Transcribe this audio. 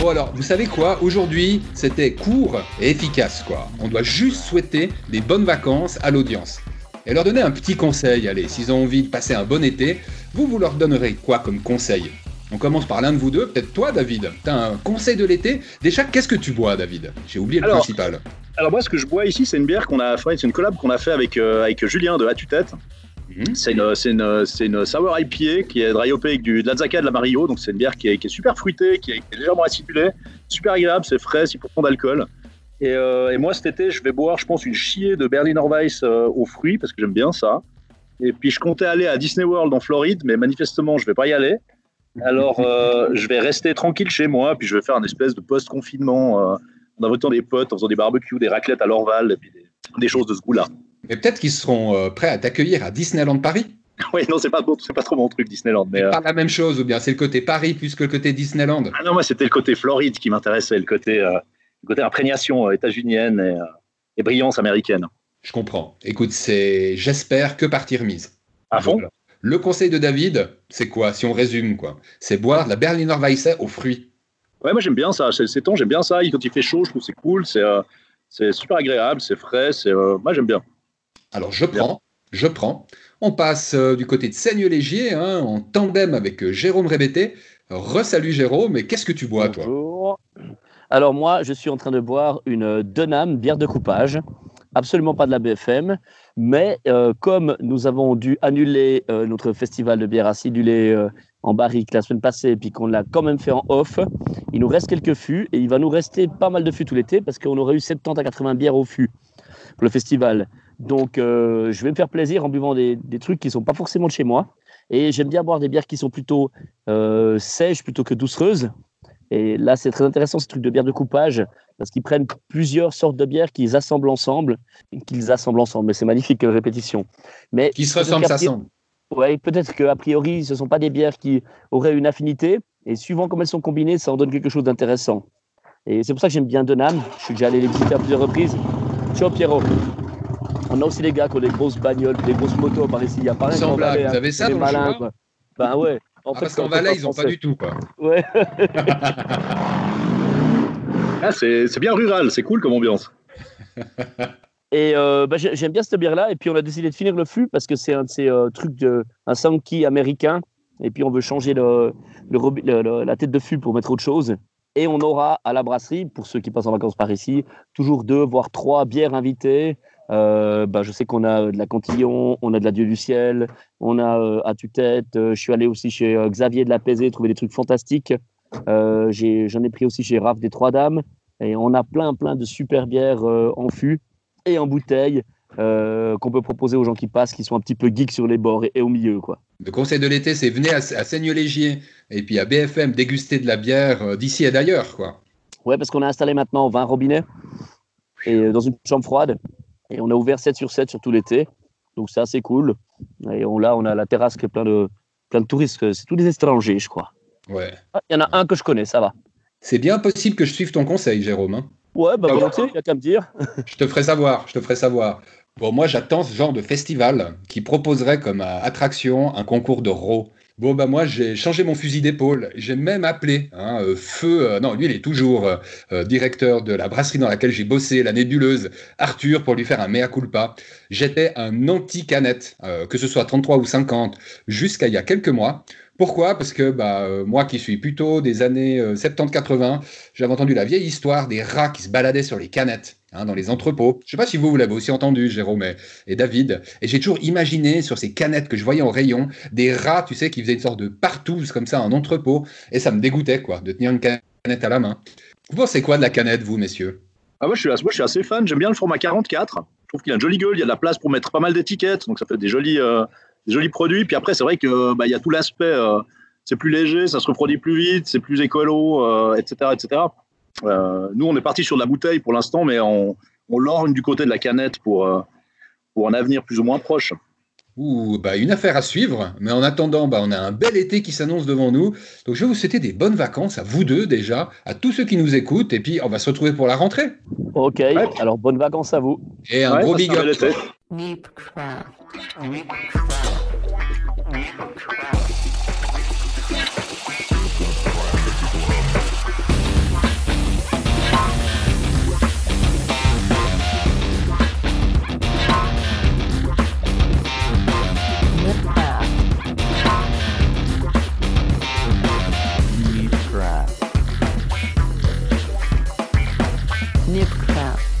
Bon alors, vous savez quoi? Aujourd'hui, c'était court et efficace quoi. On doit juste souhaiter des bonnes vacances à l'audience. Et leur donner un petit conseil, allez, s'ils ont envie de passer un bon été, vous, vous leur donnerez quoi comme conseil? On commence par l'un de vous deux, peut-être toi David. T'as un conseil de l'été? Déjà, qu'est-ce que tu bois David? J'ai oublié le principal. Alors moi, ce que je bois ici, c'est une bière qu'on a fait, c'est une collab qu'on a fait avec, euh, avec Julien de Tête. Mhm. C'est une, une, une, sour IPA qui est dry avec du, de l'Azaka de la Mario. Donc, c'est une bière qui est, qui est, super fruitée, qui est, légèrement acidulée, super agréable, c'est frais, 6% d'alcool. Et, euh, et, moi, cet été, je vais boire, je pense, une chier de Berliner Weiss euh, aux fruits parce que j'aime bien ça. Et puis, je comptais aller à Disney World en Floride, mais manifestement, je vais pas y aller. Alors, euh, je vais rester tranquille chez moi, puis je vais faire un espèce de post-confinement en invitant des potes, en faisant des barbecues, des raclettes à l'Orval, et puis des, des choses de ce goût-là. Mais peut-être qu'ils seront euh, prêts à t'accueillir à Disneyland Paris. Oui, non, c'est pas, pas trop mon truc, Disneyland. Mais euh, pas la même chose, ou bien c'est le côté Paris plus que le côté Disneyland? Ah non, moi, c'était le côté Floride qui m'intéressait, le côté, euh, le côté imprégnation états-unienne et, brillance américaine. Je comprends. Écoute, c'est j'espère que partie remise. À fond Le conseil de David, c'est quoi Si on résume, quoi? C'est boire de la Berliner Weisse aux fruits. Ouais, moi j'aime bien ça. C'est temps, j'aime bien ça. Quand il fait chaud, je trouve c'est cool. C'est c'est super agréable, c'est frais. C'est moi j'aime bien. Alors je prends, je prends. On passe euh, du côté de Seigne-Légier, hein, en tandem avec euh, Jérôme Rébété. Resalut Jérôme, et qu'est-ce que tu bois toi? Alors moi, je suis en train de boire une Denham bière de coupage, absolument pas de la BFM, mais euh, comme nous avons dû annuler notre festival de bière acidulée en barrique la semaine passée, puis qu'on l'a quand même fait en off, il nous reste quelques fûts, et il va nous rester pas mal de fûts tout l'été, parce qu'on aurait eu 70 à 80 bières au fût pour le festival. Donc, euh, je vais me faire plaisir en buvant des, trucs qui ne sont pas forcément de chez moi. Et j'aime bien boire des bières qui sont plutôt euh, sèches plutôt que doucereuses. Et là, c'est très intéressant ce truc de bière de coupage parce qu'ils prennent plusieurs sortes de bières qu'ils assemblent ensemble, qu'ils assemblent ensemble. Mais c'est magnifique répétition. Mais qui se ressemblent, s'assemblent. Oui, peut-être qu'a priori, ce ne sont pas des bières qui auraient une affinité. Et suivant comment elles sont combinées, ça en donne quelque chose d'intéressant. Et c'est pour ça que j'aime bien Denham. Je suis déjà allé les visiter à plusieurs reprises. Ciao Pierrot. On a aussi les gars qui ont des grosses bagnoles, des grosses motos par ici. Il y a pas Sans blague, vous avez ça dans malins, quoi. Ben ouais. En ah, fait, parce qu'en Valais, ils n'ont pas du tout, quoi. Ouais. ah, c'est bien rural, c'est cool comme ambiance. Et euh, bah, j'aime bien cette bière-là. Et puis on a décidé de finir le fût parce que c'est un de ces euh, trucs de un Sankey américain. Et puis on veut changer le, le, la tête de fût pour mettre autre chose. Et on aura à la brasserie, pour ceux qui passent en vacances par ici, toujours deux, voire trois bières invitées euh, bah, je sais qu'on a de la Cantillon, on a de la Dieu du ciel, on a euh, à tue-tête. Euh, je suis allé aussi chez Xavier de la Paisée, trouver des trucs fantastiques. J'en ai, pris aussi chez Raph des Trois Dames. Et on a plein, plein de super bières en fût et en bouteille qu'on peut proposer aux gens qui passent, qui sont un petit peu geeks sur les bords et, au milieu. Quoi. Le conseil de l'été, c'est venez à, à Seigne-Légier et puis à BFM déguster de la bière d'ici et d'ailleurs. quoi. Ouais, parce qu'on a installé maintenant 20 robinets et dans une chambre froide. Et on a ouvert 7 sur 7 sur tout l'été. Donc c'est assez cool. Et on, là, on a la terrasse qui est plein de, plein de touristes. C'est tous des étrangers, je crois. Ouais. Ah, il y en a un que je connais, ça va. C'est bien possible que je suive ton conseil, Jérôme. Hein. ouais, bah volontiers, il n'y a qu'à me dire. je te ferai savoir, je te ferai savoir. Bon, moi, j'attends ce genre de festival qui proposerait comme attraction un concours de row. Bon, bah moi, j'ai changé mon fusil d'épaule. J'ai même appelé hein, euh, Feu, euh, non, lui, il est toujours euh, directeur de la brasserie dans laquelle j'ai bossé, la nébuleuse, Arthur, pour lui faire un mea culpa. J'étais un anti-canette, que ce soit 33 ou 50, jusqu'à il y a quelques mois. Pourquoi? Parce que bah, moi qui suis plutôt des années 70-80, j'avais entendu la vieille histoire des rats qui se baladaient sur les canettes. Hein, dans les entrepôts. Je ne sais pas si vous, vous l'avez aussi entendu, Jérôme et, David. Et j'ai toujours imaginé sur ces canettes que je voyais en rayon des rats, tu sais, qui faisaient une sorte de partouze comme ça en entrepôt. Et ça me dégoûtait, quoi, de tenir une canette à la main. Vous pensez quoi de la canette, vous, messieurs? Ah, moi, je suis, assez fan. J'aime bien le format 44. Je trouve qu'il a une jolie gueule. Il y a de la place pour mettre pas mal d'étiquettes. Donc, ça fait des jolis, euh, produits. Puis après, c'est vrai qu'il bah, y a tout l'aspect. Euh, c'est plus léger, ça se refroidit plus vite, c'est plus écolo, etc., euh, etc. nous, on est parti sur de la bouteille pour l'instant, mais on, on lorgne du côté de la canette pour, euh, pour un avenir plus ou moins proche. Ouh, bah, une affaire à suivre. Mais en attendant, bah, on a un bel été qui s'annonce devant nous. Donc je vais vous souhaiter des bonnes vacances à vous deux déjà, à tous ceux qui nous écoutent. Et puis on va se retrouver pour la rentrée. Ok, alors bonnes vacances à vous. Et un gros big up. out.